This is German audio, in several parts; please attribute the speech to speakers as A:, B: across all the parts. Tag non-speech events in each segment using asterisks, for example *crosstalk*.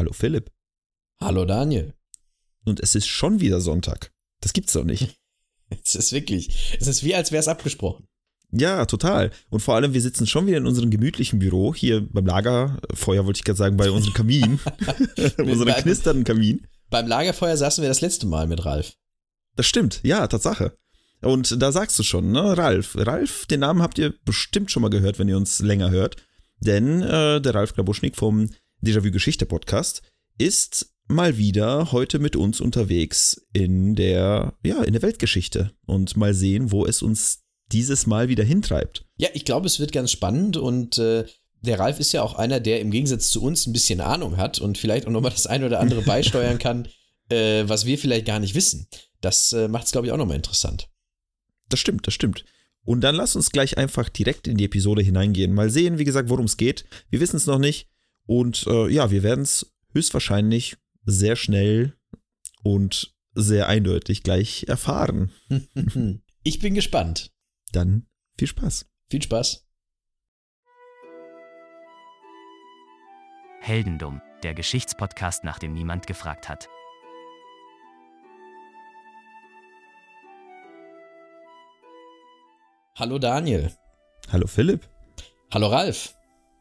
A: Hallo Philipp.
B: Hallo Daniel.
A: Und es ist schon wieder Sonntag. Das gibt's doch nicht. *laughs*
B: Es ist wirklich, es ist wie als wäre es abgesprochen.
A: Ja, total. Und vor allem, wir sitzen schon wieder in unserem gemütlichen Büro, hier beim Lagerfeuer, wollte ich gerade sagen, bei unserem Kamin. *laughs* *laughs* unserem knisternden Kamin.
B: Beim Lagerfeuer saßen wir das letzte Mal mit Ralf.
A: Das stimmt, ja, Tatsache. Und da sagst du schon, ne, Ralf. Ralf, den Namen habt ihr bestimmt schon mal gehört, wenn ihr uns länger hört. Denn äh, der Ralf Grabuschnik vom Déjà-vu Geschichte Podcast ist mal wieder heute mit uns unterwegs in der, ja, in der Weltgeschichte und mal sehen, wo es uns dieses Mal wieder hintreibt.
B: Ja, ich glaube, es wird ganz spannend und äh, der Ralf ist ja auch einer, der im Gegensatz zu uns ein bisschen Ahnung hat und vielleicht auch nochmal das eine oder andere *laughs* beisteuern kann, äh, was wir vielleicht gar nicht wissen. Das äh, macht es, glaube ich, auch nochmal interessant.
A: Das stimmt, das stimmt. Und dann lass uns gleich einfach direkt in die Episode hineingehen. Mal sehen, wie gesagt, worum es geht. Wir wissen es noch nicht. Und äh, ja, wir werden es höchstwahrscheinlich sehr schnell und sehr eindeutig gleich erfahren. *laughs*
B: ich bin gespannt.
A: Dann viel Spaß.
B: Viel Spaß.
C: Heldendum, der Geschichtspodcast, nach dem niemand gefragt hat.
B: Hallo Daniel.
A: Hallo Philipp.
B: Hallo Ralf.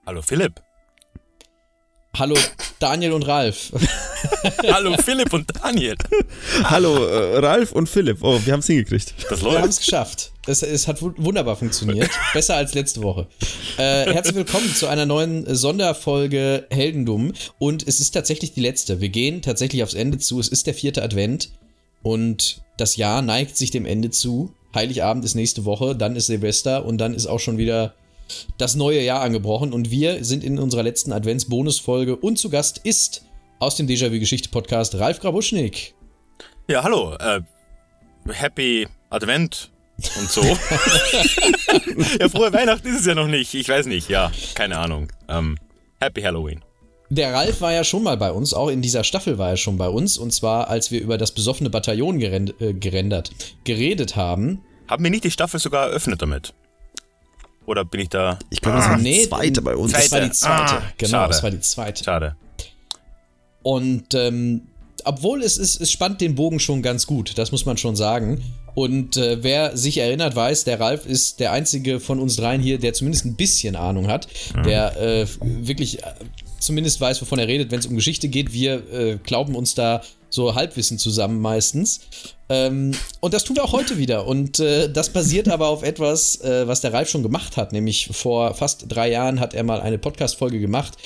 D: Hallo Philipp.
B: Hallo Daniel und Ralf. *laughs*
D: Hallo Philipp und Daniel.
A: Hallo äh, Ralf und Philipp. Oh, wir haben es hingekriegt.
B: Das läuft. Wir haben es geschafft. Es, es, hat wunderbar funktioniert. *laughs* Besser als letzte Woche. Äh, herzlich willkommen zu einer neuen Sonderfolge Heldendum. Und es ist tatsächlich die letzte. Wir gehen tatsächlich aufs Ende zu. Es ist der vierte Advent. Und das Jahr neigt sich dem Ende zu. Heiligabend ist nächste Woche, dann ist Silvester und dann ist auch schon wieder das neue Jahr angebrochen. Und wir sind in unserer letzten Advents-Bonusfolge und zu Gast ist aus dem Déjà-vu-Geschichte-Podcast Ralf Grabuschnik.
D: Ja, hallo. Äh, happy Advent und so. *laughs* ja, frohe Weihnachten ist es ja noch nicht. Ich weiß nicht, ja, keine Ahnung. Ähm, happy Halloween.
B: Der Ralf war ja schon mal bei uns, auch in dieser Staffel war er schon bei uns, und zwar als wir über das besoffene Bataillon gerend, äh, gerendert, geredet haben.
D: Haben wir nicht die Staffel sogar eröffnet damit? Oder bin ich da?
A: Ich glaube, das war die nee, zweite bei uns.
B: Das war die zweite.
D: Ah,
B: genau,
D: schade.
B: das war die zweite.
D: Schade.
B: Und ähm, obwohl es ist, es spannt den Bogen schon ganz gut, das muss man schon sagen. Und äh, wer sich erinnert, weiß, der Ralf ist der einzige von uns dreien hier, der zumindest ein bisschen Ahnung hat, mhm. der äh, wirklich äh, zumindest weiß, wovon er redet, wenn es um Geschichte geht. Wir äh, glauben uns da so Halbwissen zusammen meistens. Ähm, und das tun wir auch heute wieder. Und äh, das basiert aber auf etwas, äh, was der Ralf schon gemacht hat. Nämlich vor fast drei Jahren hat er mal eine Podcast-Folge gemacht.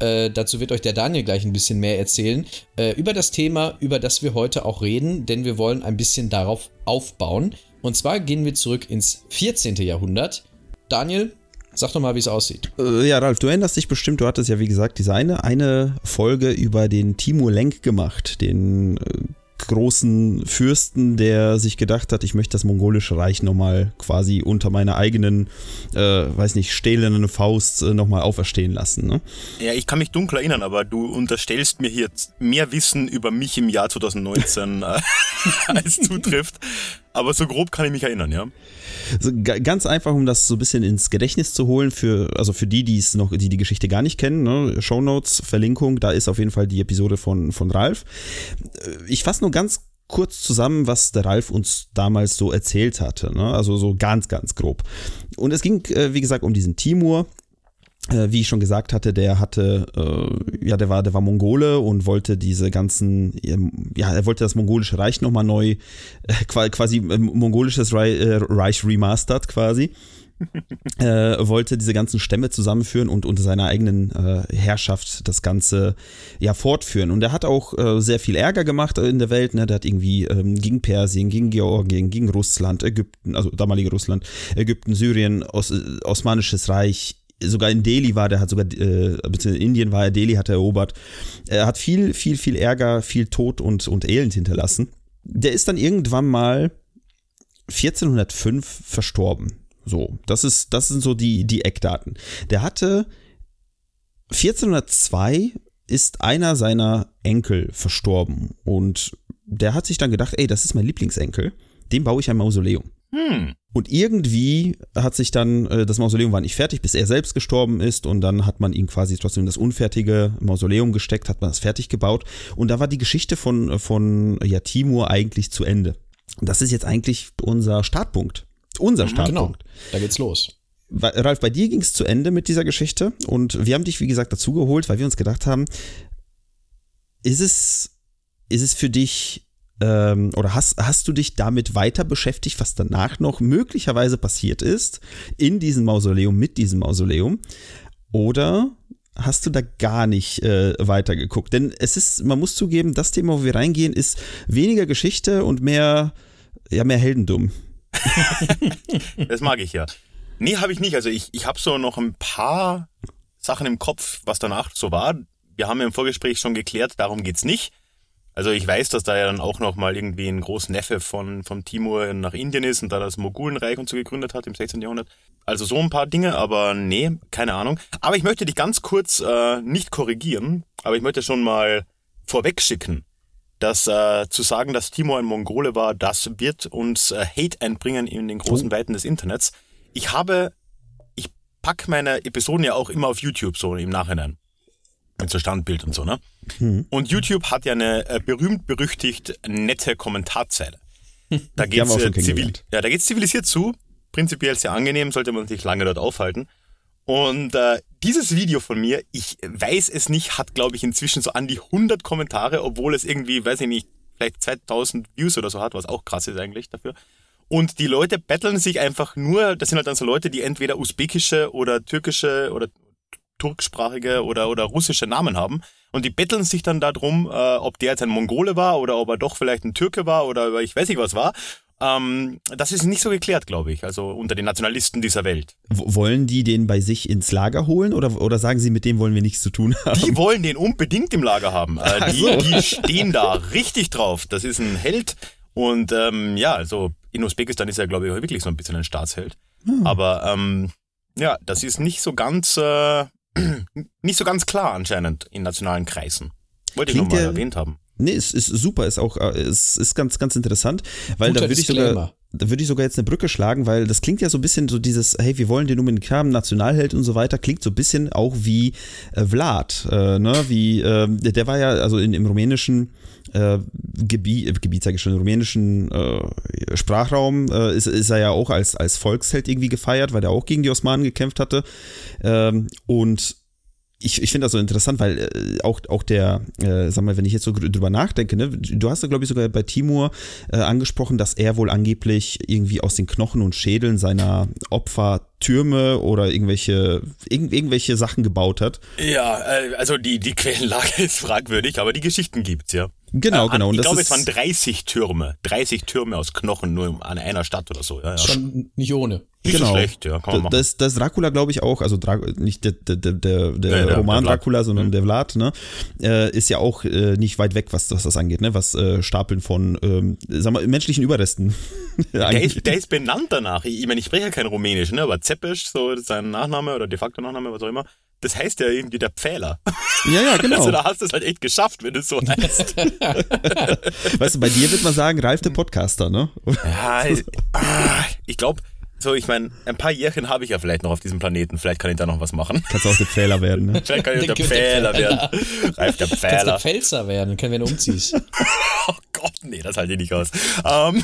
B: Äh, dazu wird euch der Daniel gleich ein bisschen mehr erzählen. Äh, über das Thema, über das wir heute auch reden, denn wir wollen ein bisschen darauf aufbauen. Und zwar gehen wir zurück ins 14. Jahrhundert. Daniel, Sag doch mal, wie es aussieht.
A: Äh, ja, Ralf, du erinnerst dich bestimmt, du hattest ja, wie gesagt, diese eine, eine Folge über den Timur Lenk gemacht, den äh, großen Fürsten, der sich gedacht hat, ich möchte das mongolische Reich nochmal quasi unter meiner eigenen, äh, weiß nicht, stählernen Faust äh, nochmal auferstehen lassen. Ne?
D: Ja, ich kann mich dunkel erinnern, aber du unterstellst mir hier mehr Wissen über mich im Jahr 2019 äh, *laughs* als zutrifft. Aber so grob kann ich mich erinnern, ja.
A: Also ganz einfach, um das so ein bisschen ins Gedächtnis zu holen, für, also für die, die noch, die die Geschichte gar nicht kennen, ne? Show Verlinkung, da ist auf jeden Fall die Episode von, von Ralf. Äh, ich fasse nur ganz kurz zusammen, was der Ralf uns damals so erzählt hatte. Ne? Also so ganz, ganz grob. Und es ging, äh, wie gesagt, um diesen Timur, wie ich schon gesagt hatte, der hatte, äh, ja, der war, der war Mongole und wollte diese ganzen, ja, er wollte das mongolische Reich nochmal neu, äh, quasi äh, mongolisches Reich, äh, Reich remastered quasi. *laughs* äh, wollte diese ganzen Stämme zusammenführen und unter seiner eigenen äh, Herrschaft das Ganze ja fortführen. Und er hat auch äh, sehr viel Ärger gemacht in der Welt. Ne? Der hat irgendwie ähm, gegen Persien, gegen Georgien, gegen Russland, Ägypten, also damalige Russland, Ägypten, Syrien, Os Osmanisches Reich, sogar in Delhi war, der hat sogar, äh, beziehungsweise in Indien war er, Delhi hat er erobert. Er hat viel, viel, viel Ärger, viel Tod und, und Elend hinterlassen. Der ist dann irgendwann mal 1405 verstorben. So, das ist, das sind so die, die Eckdaten. Der hatte 1402 ist einer seiner Enkel verstorben und der hat sich dann gedacht, ey, das ist mein Lieblingsenkel, dem baue ich ein Mausoleum.
D: Hm.
A: Und irgendwie hat sich dann, äh, das Mausoleum war nicht fertig, bis er selbst gestorben ist. Und dann hat man ihn quasi trotzdem in das unfertige Mausoleum gesteckt, hat man das fertig gebaut. Und da war die Geschichte von, von ja, Timur eigentlich zu Ende. Und das ist jetzt eigentlich unser Startpunkt. Unser
B: Genau,
A: Startpunkt.
B: da geht's los.
A: Ralf, bei dir ging es zu Ende mit dieser Geschichte und wir haben dich, wie gesagt, dazugeholt, weil wir uns gedacht haben, ist es, ist es für dich ähm, oder hast, hast du dich damit weiter beschäftigt, was danach noch möglicherweise passiert ist in diesem Mausoleum, mit diesem Mausoleum? Oder hast du da gar nicht äh, weitergeguckt? Denn es ist, man muss zugeben, das Thema, wo wir reingehen, ist weniger Geschichte und mehr, ja, mehr Heldendumm. *laughs*
D: Das mag ich ja. Nee, habe ich nicht. Also ich, ich habe so noch ein paar Sachen im Kopf, was danach so war. Wir haben ja im Vorgespräch schon geklärt, darum geht's nicht. Also ich weiß, dass da ja dann auch noch mal irgendwie ein Großneffe von, von Timur nach Indien ist und da das Mogulenreich und so gegründet hat im 16. Jahrhundert. Also so ein paar Dinge, aber nee, keine Ahnung. Aber ich möchte dich ganz kurz äh, nicht korrigieren, aber ich möchte schon mal vorwegschicken, dass äh, zu sagen, dass Timur ein Mongole war, das wird uns äh, Hate einbringen in den großen Weiten des Internets. Ich habe, ich pack meine Episoden ja auch immer auf YouTube so im Nachhinein. Mit so Standbild und so, ne? Und YouTube hat ja eine äh, berühmt-berüchtigt nette Kommentarzeile. *laughs* Da
A: wir auch
D: äh, zivil, ja, zivilisiert zu. Prinzipiell sehr angenehm, sollte man sich lange dort aufhalten. Und äh, dieses Video von mir, ich weiß es nicht, hat glaube ich inzwischen so an die 100 Kommentare, obwohl es irgendwie, weiß ich nicht, vielleicht 2000 Views oder so hat, was auch krass ist eigentlich dafür. Und die Leute betteln sich einfach nur, das sind halt dann so Leute, die entweder usbekische oder türkische oder turksprachige oder, oder russische Namen haben. Und die betteln sich dann darum, äh, ob der jetzt ein Mongole war oder ob er doch vielleicht ein Türke war oder ich weiß nicht was war. Ähm, das ist nicht so geklärt, glaube ich, also unter den Nationalisten dieser Welt.
A: W- Wollen die den bei sich ins Lager holen oder, oder sagen sie, mit dem wollen wir nichts zu tun haben?
D: Die wollen den unbedingt im Lager haben. Äh, die,
A: so.
D: die stehen da richtig drauf. Das ist ein Held. Und ähm, ja, also in Usbekistan ist er, glaube ich, wirklich so ein bisschen ein Staatsheld.
A: Hm.
D: Aber ähm, ja, das ist nicht so ganz äh, *clears throat* nicht so ganz klar anscheinend in nationalen Kreisen. Wollte ich
A: Klingt
D: nochmal
A: ja-
D: erwähnt haben.
A: Nee, es ist super, ist auch, äh, es ist ganz, ganz interessant, weil
B: Guter
A: da würde ich sogar, da würde ich sogar jetzt eine Brücke schlagen, weil das klingt ja so ein bisschen so dieses, hey, wir wollen den unbedingt haben, Nationalheld und so weiter, klingt so ein bisschen auch wie äh, Vlad, äh, ne, wie, äh, der, der war ja, also in, im rumänischen äh, Gebiet, Gebiet sage ich schon, rumänischen äh, Sprachraum äh, ist, ist er ja auch als, als Volksheld irgendwie gefeiert, weil er auch gegen die Osmanen gekämpft hatte ähm, und ich, ich finde das so interessant, weil äh, auch, auch der, äh, sag mal, wenn ich jetzt so drüber nachdenke, ne, du hast ja, glaube ich, sogar bei Timur äh, angesprochen, dass er wohl angeblich irgendwie aus den Knochen und Schädeln seiner Opfer Türme oder irgendwelche, irgend, irgendwelche Sachen gebaut hat.
D: Ja, äh, also die, die Quellenlage *laughs* ist fragwürdig, aber die Geschichten gibt's ja.
A: Genau,
D: Äh,
A: genau. Und
D: Ich glaube, es waren 30 Türme. 30 Türme aus Knochen nur an einer Stadt oder so. Ja, ja.
B: Schon nicht ohne.
D: Nicht
A: genau.
D: so schlecht, ja, kann man machen.
A: das, das Dracula, glaube ich, auch, also Dra nicht der, der, der, der, der- Roman
D: der.
A: Dracula, sondern
D: Mhm.
A: der Vlad, ne, äh, ist ja auch äh, nicht weit weg, was, was das angeht, ne, was äh, Stapeln von, ähm, sag mal, menschlichen Überresten. *laughs*
D: Der
A: angeht.
D: ist, der ist benannt danach. Ich, ich meine, ich spreche ja kein Rumänisch, ne? aber Zepes, so sein Nachname oder de facto Nachname, was auch immer, das heißt ja irgendwie der Pfähler.
A: ja, ja, *laughs* genau.
D: Also da hast du es halt echt geschafft, wenn du es so heißt. *laughs*
A: Weißt du, bei dir wird man sagen, Ralf der Podcaster, ne?
D: ja, ah, ich glaube, so, ich meine, ein paar Jährchen habe ich ja vielleicht noch auf diesem Planeten. Vielleicht kann ich da noch was machen.
A: Kannst auch der Pfähler werden, ne? *laughs*
D: Vielleicht kann ich
B: Der
D: der
B: Pfähler.
D: Pfähler werden. Ralf der
B: Kannst der
D: Pfähler.
B: Pfälzer werden, können wenn du umziehst.
D: Oh Gott, nee, das halte ich nicht aus. Ähm,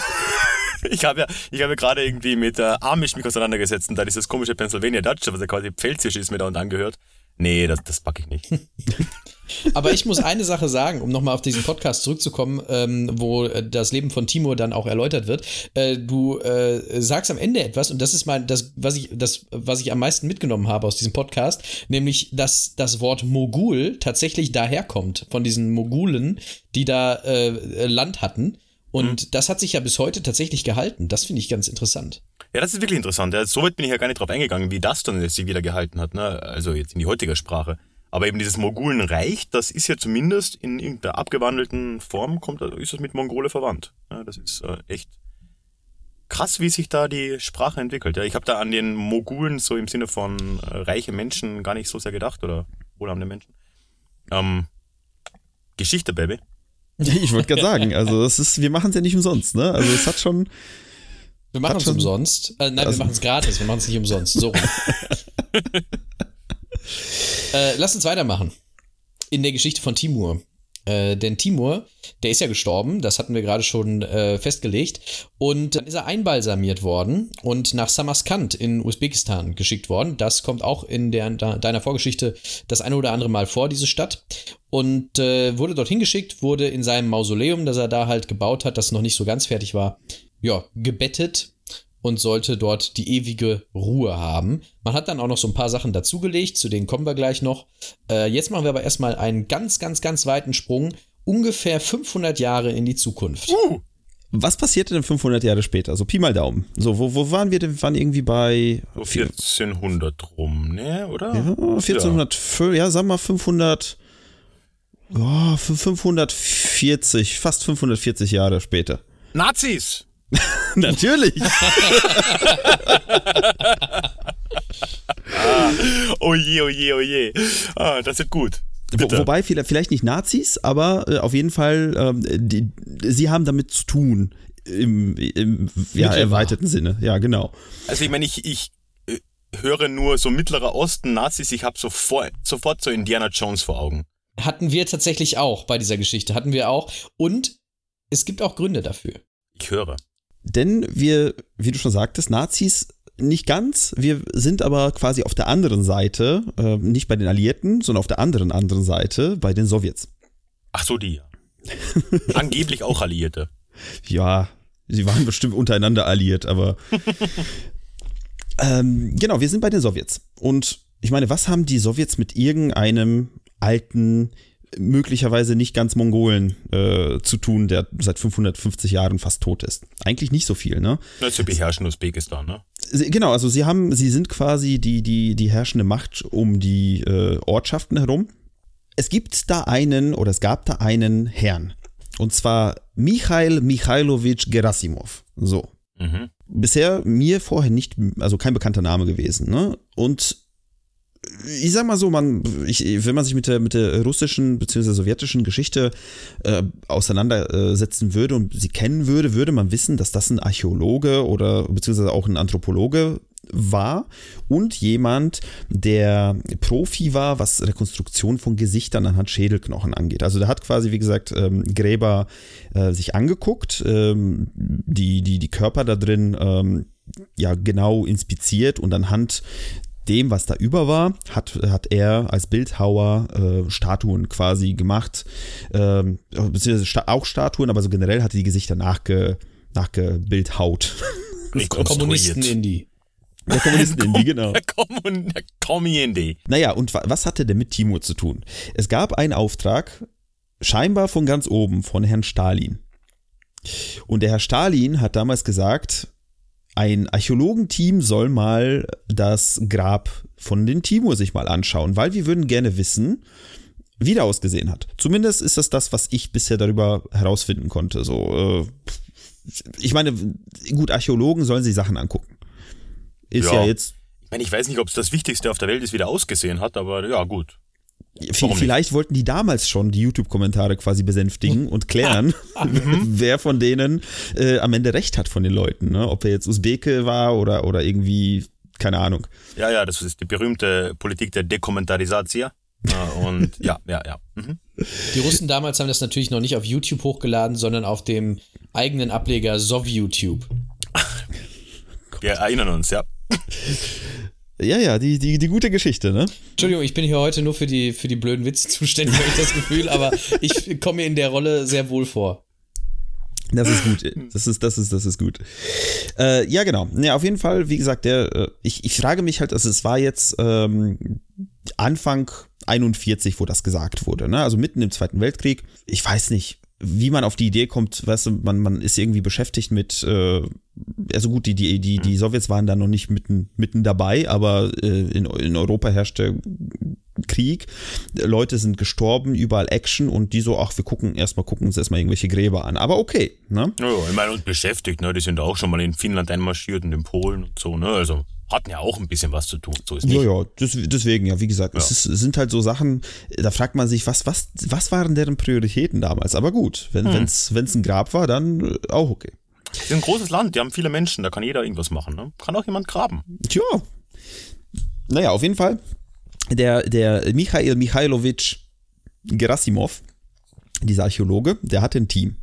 D: *laughs* ich habe ja, ich ja gerade irgendwie mit äh, Amish mich auseinandergesetzt und da dieses komische Pennsylvania Dutch, was ja quasi Pfälzisch ist, mir da und angehört. Nee, das, das packe ich nicht. *laughs*
B: Aber ich muss eine Sache sagen, um nochmal auf diesen Podcast zurückzukommen, ähm, wo äh, das Leben von Timur dann auch erläutert wird. Äh, du äh, sagst am Ende etwas, und das ist mein, das, was ich, das, was ich am meisten mitgenommen habe aus diesem Podcast, nämlich, dass das Wort Mogul tatsächlich daherkommt, von diesen Mogulen, die da äh, Land hatten. Und das hat sich ja bis heute tatsächlich gehalten. Das finde ich ganz interessant.
D: Ja, das ist wirklich interessant. Ja, so weit bin ich ja gar nicht drauf eingegangen, wie das dann sich wieder gehalten hat, ne? Also jetzt in die heutige Sprache. Aber eben dieses Mogulenreich, das ist ja zumindest in irgendeiner abgewandelten Form, kommt, ist das mit Mongole verwandt. Ja, das ist äh, echt krass, wie sich da die Sprache entwickelt. Ja, ich habe da an den Mogulen so im Sinne von äh, reiche Menschen gar nicht so sehr gedacht oder wohlhabende Menschen. Ähm, Geschichte, Baby.
A: Ich wollte gerade sagen, also es ist, wir machen es ja nicht umsonst, ne? Also es hat schon,
B: Wir machen es umsonst. Äh, nein,
A: Also-
B: wir machen es gratis. Wir machen es nicht umsonst. So *laughs* äh, lass uns weitermachen. In der Geschichte von Timur. Äh, denn Timur, der ist ja gestorben, das hatten wir gerade schon äh, festgelegt. Und dann ist er einbalsamiert worden und nach Samarkand in Usbekistan geschickt worden. Das kommt auch in der, deiner Vorgeschichte das eine oder andere Mal vor, diese Stadt. Und äh, wurde dorthin geschickt, wurde in seinem Mausoleum, das er da halt gebaut hat, das noch nicht so ganz fertig war, ja, gebettet und sollte dort die ewige Ruhe haben. Man hat dann auch noch so ein paar Sachen dazugelegt, zu denen kommen wir gleich noch. Äh, jetzt machen wir aber erstmal einen ganz, ganz, ganz weiten Sprung, ungefähr 500 Jahre in die Zukunft.
A: Was passierte denn 500 Jahre später? So Pi mal Daumen. So, wo, wo waren wir denn? Wir waren irgendwie bei
D: So 1400 rum, ne, oder?
A: ja, 1400, ja. ja, sagen wir mal 500, oh, 540, fast 540 Jahre später.
D: Nazis! *laughs*
A: Natürlich.
D: Oh je, oh je, oh je. Ah, das wird gut.
A: Wo, wobei vielleicht, vielleicht nicht Nazis, aber äh, auf jeden Fall, ähm, die, sie haben damit zu tun. Im, im ja, erweiterten Sinne. Ja, genau.
D: Also ich meine, ich, ich äh, höre nur so Mittlerer Osten, Nazis, ich habe sofort, sofort so Indiana Jones vor Augen.
B: Hatten wir tatsächlich auch bei dieser Geschichte, hatten wir auch. Und es gibt auch Gründe dafür.
D: Ich höre.
A: Denn wir, wie du schon sagtest, Nazis nicht ganz. Wir sind aber quasi auf der anderen Seite, äh, nicht bei den Alliierten, sondern auf der anderen anderen Seite bei den Sowjets.
D: Ach so, die. *laughs* Angeblich auch Alliierte.
A: Ja, sie waren bestimmt untereinander alliiert, aber *laughs* ähm, genau, wir sind bei den Sowjets. Und ich meine, was haben die Sowjets mit irgendeinem alten, möglicherweise nicht ganz Mongolen äh, zu tun, der seit 550 Jahren fast tot ist? Eigentlich nicht so viel, ne?
D: Das wir beherrschen Usbekistan, ne?
A: Sie, genau, also sie haben, sie sind quasi die, die, die herrschende Macht um die äh, Ortschaften herum. Es gibt da einen, oder es gab da einen Herrn. Und zwar Michail Michailowitsch Gerasimov. So.
D: Mhm.
A: Bisher mir vorher nicht, also kein bekannter Name gewesen, ne? Und ich sag mal so, man, ich, wenn man sich mit der, mit der russischen bzw. sowjetischen Geschichte äh, auseinandersetzen würde und sie kennen würde, würde man wissen, dass das ein Archäologe oder beziehungsweise auch ein Anthropologe war und jemand, der Profi war, was Rekonstruktion von Gesichtern anhand Schädelknochen angeht. Also der hat quasi, wie gesagt, ähm, Gräber äh, sich angeguckt, ähm, die, die, die Körper da drin ähm, ja genau inspiziert und anhand dem, was da über war, hat, hat er als Bildhauer äh, Statuen quasi gemacht, ähm, beziehungsweise sta auch Statuen, aber so generell hat er die Gesichter nachge, nachgebildhaut. *laughs*
B: Kommunisten in die.
A: Der Kommunisten in die, genau.
D: Der *laughs* Kommun- der Kommuniendi.
A: Naja, und wa was hatte denn mit Timur zu tun? Es gab einen Auftrag, scheinbar von ganz oben, von Herrn Stalin. Und der Herr Stalin hat damals gesagt, ein Archäologenteam soll mal das Grab von den Timur sich mal anschauen, weil wir würden gerne wissen, wie der ausgesehen hat. Zumindest ist das das, was ich bisher darüber herausfinden konnte. So, äh, ich meine, gut, Archäologen sollen sich Sachen angucken. Ist ja,
D: Ja.
A: jetzt
D: Ich meine, ich weiß nicht, ob es das Wichtigste auf der Welt ist, wie der ausgesehen hat, aber ja, gut. Nicht?
A: Vielleicht wollten die damals schon die YouTube-Kommentare quasi besänftigen und klären, *laughs* *laughs* wer von denen äh, am Ende recht hat von den Leuten. Ne? Ob er jetzt Usbeke war oder, oder irgendwie, keine Ahnung.
D: Ja, ja, das ist die berühmte Politik der Dekommentarisatia. *laughs* Und ja, ja, ja. Mhm.
B: Die Russen damals haben das natürlich noch nicht auf YouTube hochgeladen, sondern auf dem eigenen Ableger SovYouTube.
D: Wir erinnern uns, ja.
A: Ja, ja, die, die, die gute Geschichte, ne?
B: Entschuldigung, ich bin hier heute nur für die, für die blöden Witze zuständig, habe ich das Gefühl, aber ich komme mir in der Rolle sehr wohl vor.
A: Das ist gut. Das ist, das ist, das ist gut. Äh, ja, genau. Ja, auf jeden Fall, wie gesagt, der, äh, ich, ich frage mich halt, also es war jetzt ähm, Anfang 41, wo das gesagt wurde, ne? Also mitten im Zweiten Weltkrieg. Ich weiß nicht, wie man auf die Idee kommt, weißt du, man, man ist irgendwie beschäftigt mit, äh, also gut, die, die, die, die Sowjets waren da noch nicht mitten, mitten dabei, aber äh, in, in Europa herrschte Krieg. Leute sind gestorben, überall Action und die so, ach, wir gucken erstmal, gucken uns erstmal irgendwelche Gräber an. Aber okay, ne?
D: Ja, ja, ich meine, uns beschäftigt, ne? Die sind auch schon mal in Finnland einmarschiert und in Polen und so, ne? Also hatten ja auch ein bisschen was zu tun. So ist nicht.
A: Ja, ja, des, deswegen, ja, wie gesagt, es ist, sind halt so Sachen, da fragt man sich, was, was, was waren deren Prioritäten damals? Aber gut, wenn
D: Hm.
A: wenn's, wenn's ein Grab war, dann äh, auch okay.
D: Ist ein großes Land, die haben viele Menschen, da kann jeder irgendwas machen. Ne? Kann auch jemand graben.
A: Tja. Naja, auf jeden Fall. Der, der Michail Michailowitsch Gerasimov, dieser Archäologe, der hatte ein Team.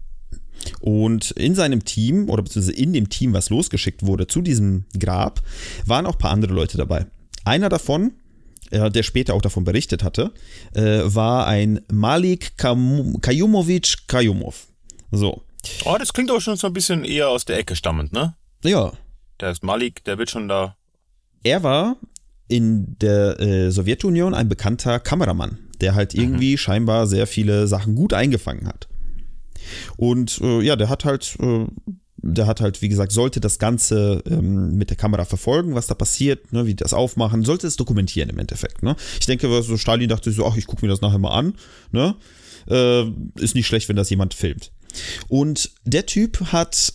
A: Und in seinem Team, oder beziehungsweise in dem Team, was losgeschickt wurde zu diesem Grab, waren auch ein paar andere Leute dabei. Einer davon, äh, der später auch davon berichtet hatte, äh, war ein Malik Kayumovic Kayumov. So.
D: Oh, das klingt auch schon so ein bisschen eher aus der Ecke stammend, ne?
A: Ja.
D: Der ist Malik, der wird schon da.
A: Er war in der äh, Sowjetunion ein bekannter Kameramann, der halt irgendwie scheinbar sehr viele Sachen gut eingefangen hat. Und äh, ja, der hat halt, äh, der hat halt, wie gesagt, sollte das Ganze ähm, mit der Kamera verfolgen, was da passiert, ne, wie die das aufmachen, sollte es dokumentieren im Endeffekt. Ne? Ich denke, so Stalin dachte so, ach, ich gucke mir das nachher mal an. Ne? Äh, ist nicht schlecht, wenn das jemand filmt. Und der Typ hat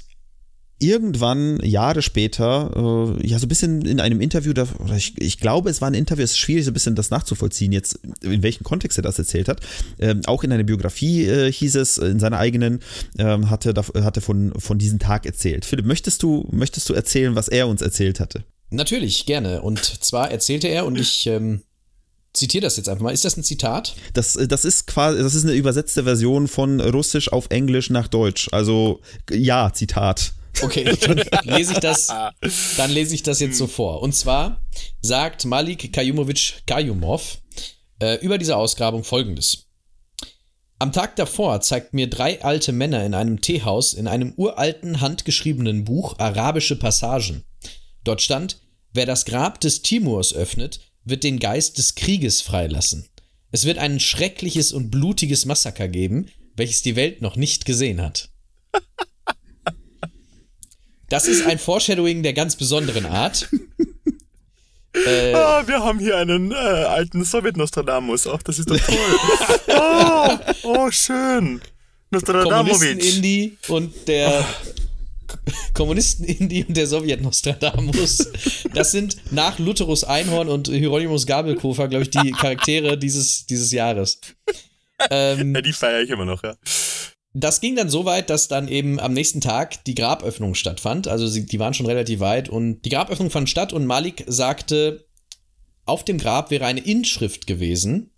A: irgendwann Jahre später, äh, ja, so ein bisschen in einem Interview, da, oder ich, ich glaube, es war ein Interview, es ist schwierig, so ein bisschen das nachzuvollziehen, jetzt, in welchem Kontext er das erzählt hat. Ähm, auch in einer Biografie äh, hieß es, in seiner eigenen, ähm, hatte, da, hatte von, von diesem Tag erzählt. Philipp, möchtest du, möchtest du erzählen, was er uns erzählt hatte?
B: Natürlich, gerne. Und zwar erzählte er, und ich ähm, zitiere das jetzt einfach mal. Ist das ein Zitat?
A: Das, äh, das ist quasi, das ist eine übersetzte Version von Russisch auf Englisch nach Deutsch. Also, ja, Zitat.
B: Okay, *laughs* dann lese ich das, dann lese ich das jetzt so vor. Und zwar sagt Malik Kayumovic Kayumov äh, über diese Ausgrabung folgendes. Am Tag davor zeigt mir drei alte Männer in einem Teehaus in einem uralten, handgeschriebenen Buch arabische Passagen. Dort stand, wer das Grab des Timurs öffnet, wird den Geist des Krieges freilassen. Es wird ein schreckliches und blutiges Massaker geben, welches die Welt noch nicht gesehen hat. Das ist ein Foreshadowing der ganz besonderen Art. *laughs*
D: Äh, ah, wir haben hier einen äh, alten Sowjet-Nostradamus. Ach, das ist doch toll. oh, *laughs* oh, schön.
B: Kommunisten-Indie und der oh. Kommunisten-Indie und der Sowjet-Nostradamus. Das sind nach Lutherus Einhorn und Hieronymus Gabelkofer, glaube ich, die Charaktere dieses, dieses Jahres.
D: Ähm, ja, die feiere ich immer noch, ja.
B: Das ging dann so weit, dass dann eben am nächsten Tag die Graböffnung stattfand. Also sie, die waren schon relativ weit und die Graböffnung fand statt und Malik sagte, auf dem Grab wäre eine Inschrift gewesen,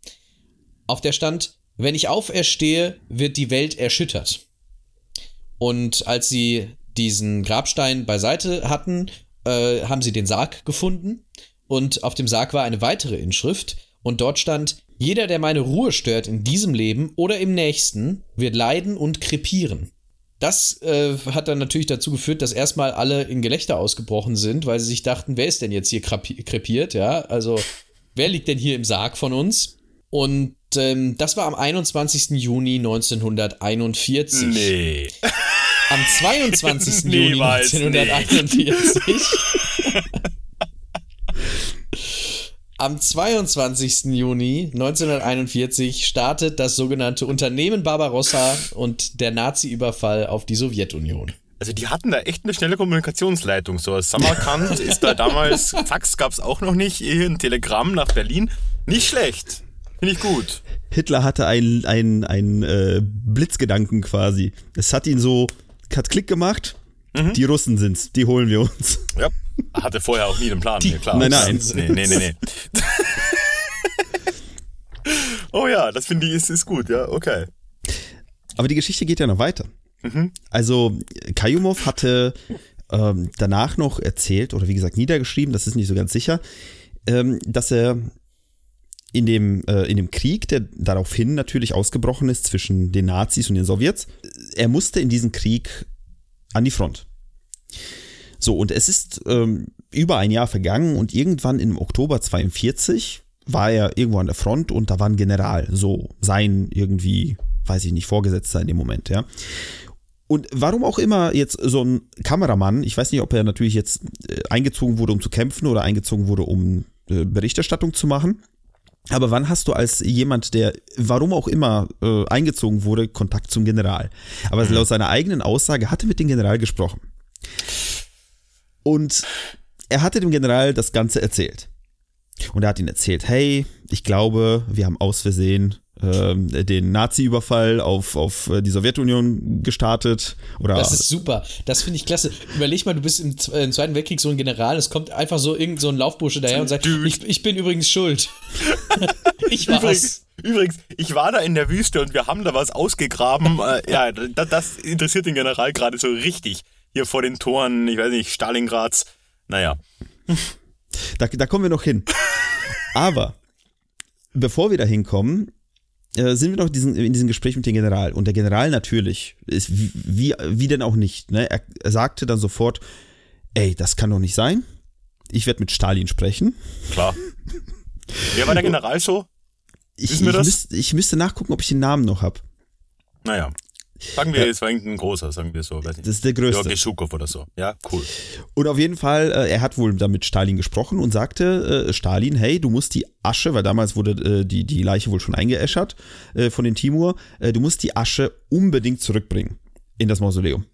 B: auf der stand, wenn ich auferstehe, wird die Welt erschüttert. Und als sie diesen Grabstein beiseite hatten, äh, haben sie den Sarg gefunden und auf dem Sarg war eine weitere Inschrift und dort stand, jeder, der meine Ruhe stört in diesem Leben oder im nächsten, wird leiden und krepieren. Das äh, hat dann natürlich dazu geführt, dass erstmal alle in Gelächter ausgebrochen sind, weil sie sich dachten, wer ist denn jetzt hier krepiert, ja? Also, wer liegt denn hier im Sarg von uns? Und ähm, das war am 21. Juni 1941.
D: Nee. *laughs*
B: Am 22. nee, Juni 1941 Am 22. Juni 1941 startet das sogenannte Unternehmen Barbarossa und der Nazi-Überfall auf die Sowjetunion.
D: Also die hatten da echt eine schnelle Kommunikationsleitung. So Samarkand *laughs* ist da damals, Fax gab es auch noch nicht, ein Telegramm nach Berlin. Nicht schlecht. Finde ich gut.
A: Hitler hatte einen ein, äh, Blitzgedanken quasi. Es hat ihn so, hat Klick gemacht. Mhm. Die Russen sind's, die holen wir uns.
D: Ja. Hatte vorher auch nie einen Plan,
A: Die,
D: mir klar.
A: Nein, nein.
D: Nee, nee, nee, nee. *laughs* oh ja, das finde ich ist, ist gut, ja, okay.
A: Aber die Geschichte geht ja noch weiter. Mhm. Also, Kayumov hatte ähm, danach noch erzählt, oder wie gesagt, niedergeschrieben, das ist nicht so ganz sicher, ähm, dass er in dem, äh, in dem Krieg, der daraufhin natürlich ausgebrochen ist zwischen den Nazis und den Sowjets, er musste in diesen Krieg an die Front. So, und es ist ähm, über ein Jahr vergangen und irgendwann im Oktober 42 war er irgendwo an der Front und da war ein General, so sein irgendwie, weiß ich nicht, Vorgesetzter in dem Moment, ja. Und warum auch immer jetzt so ein Kameramann, ich weiß nicht, ob er natürlich jetzt äh, eingezogen wurde, um zu kämpfen oder eingezogen wurde, um äh, Berichterstattung zu machen. Aber wann hast du als jemand, der warum auch immer äh, eingezogen wurde, Kontakt zum General? Aber mhm. laut seiner eigenen Aussage hatte mit dem General gesprochen. Und er hatte dem General das Ganze erzählt. Und er hat ihm erzählt, hey, ich glaube, wir haben aus Versehen den Nazi-Überfall auf, auf äh, die Sowjetunion gestartet. Oder
B: Das ist super. Das finde ich klasse. Überleg mal, du bist im, äh, im Zweiten Weltkrieg so ein General, es kommt einfach so irgend so ein Laufbursche daher und sagt, ich, ich bin übrigens schuld. *laughs* ich war's.
D: Übrigens, übrigens, ich war da in der Wüste und wir haben da was ausgegraben. *laughs* äh, ja, das, das interessiert den General gerade so richtig. Hier vor den Toren, ich weiß nicht, Stalingrads. Naja.
A: Da, da kommen wir noch hin. Aber bevor wir da hinkommen, äh, sind wir noch diesen, in diesem Gespräch mit dem General. Und der General natürlich, ist wie, wie, wie denn auch nicht, ne? er, er sagte dann sofort, ey, das kann doch nicht sein. Ich werde mit Stalin sprechen.
D: Klar. Wer war der *laughs* General so?
A: Ich, ich, müsste, ich müsste nachgucken, ob ich den Namen noch habe.
D: Naja. Sagen wir, es war irgendein großer, sagen wir so. Weiß nicht.
A: Das ist der größte.
D: Georgi Schukow oder so. Ja, cool.
A: Und auf jeden Fall, äh, er hat wohl dann mit Stalin gesprochen und sagte, äh, Stalin, hey, du musst die Asche, weil damals wurde äh, die, die Leiche wohl schon eingeäschert äh, von den Timur, äh, du musst die Asche unbedingt zurückbringen in das Mausoleum.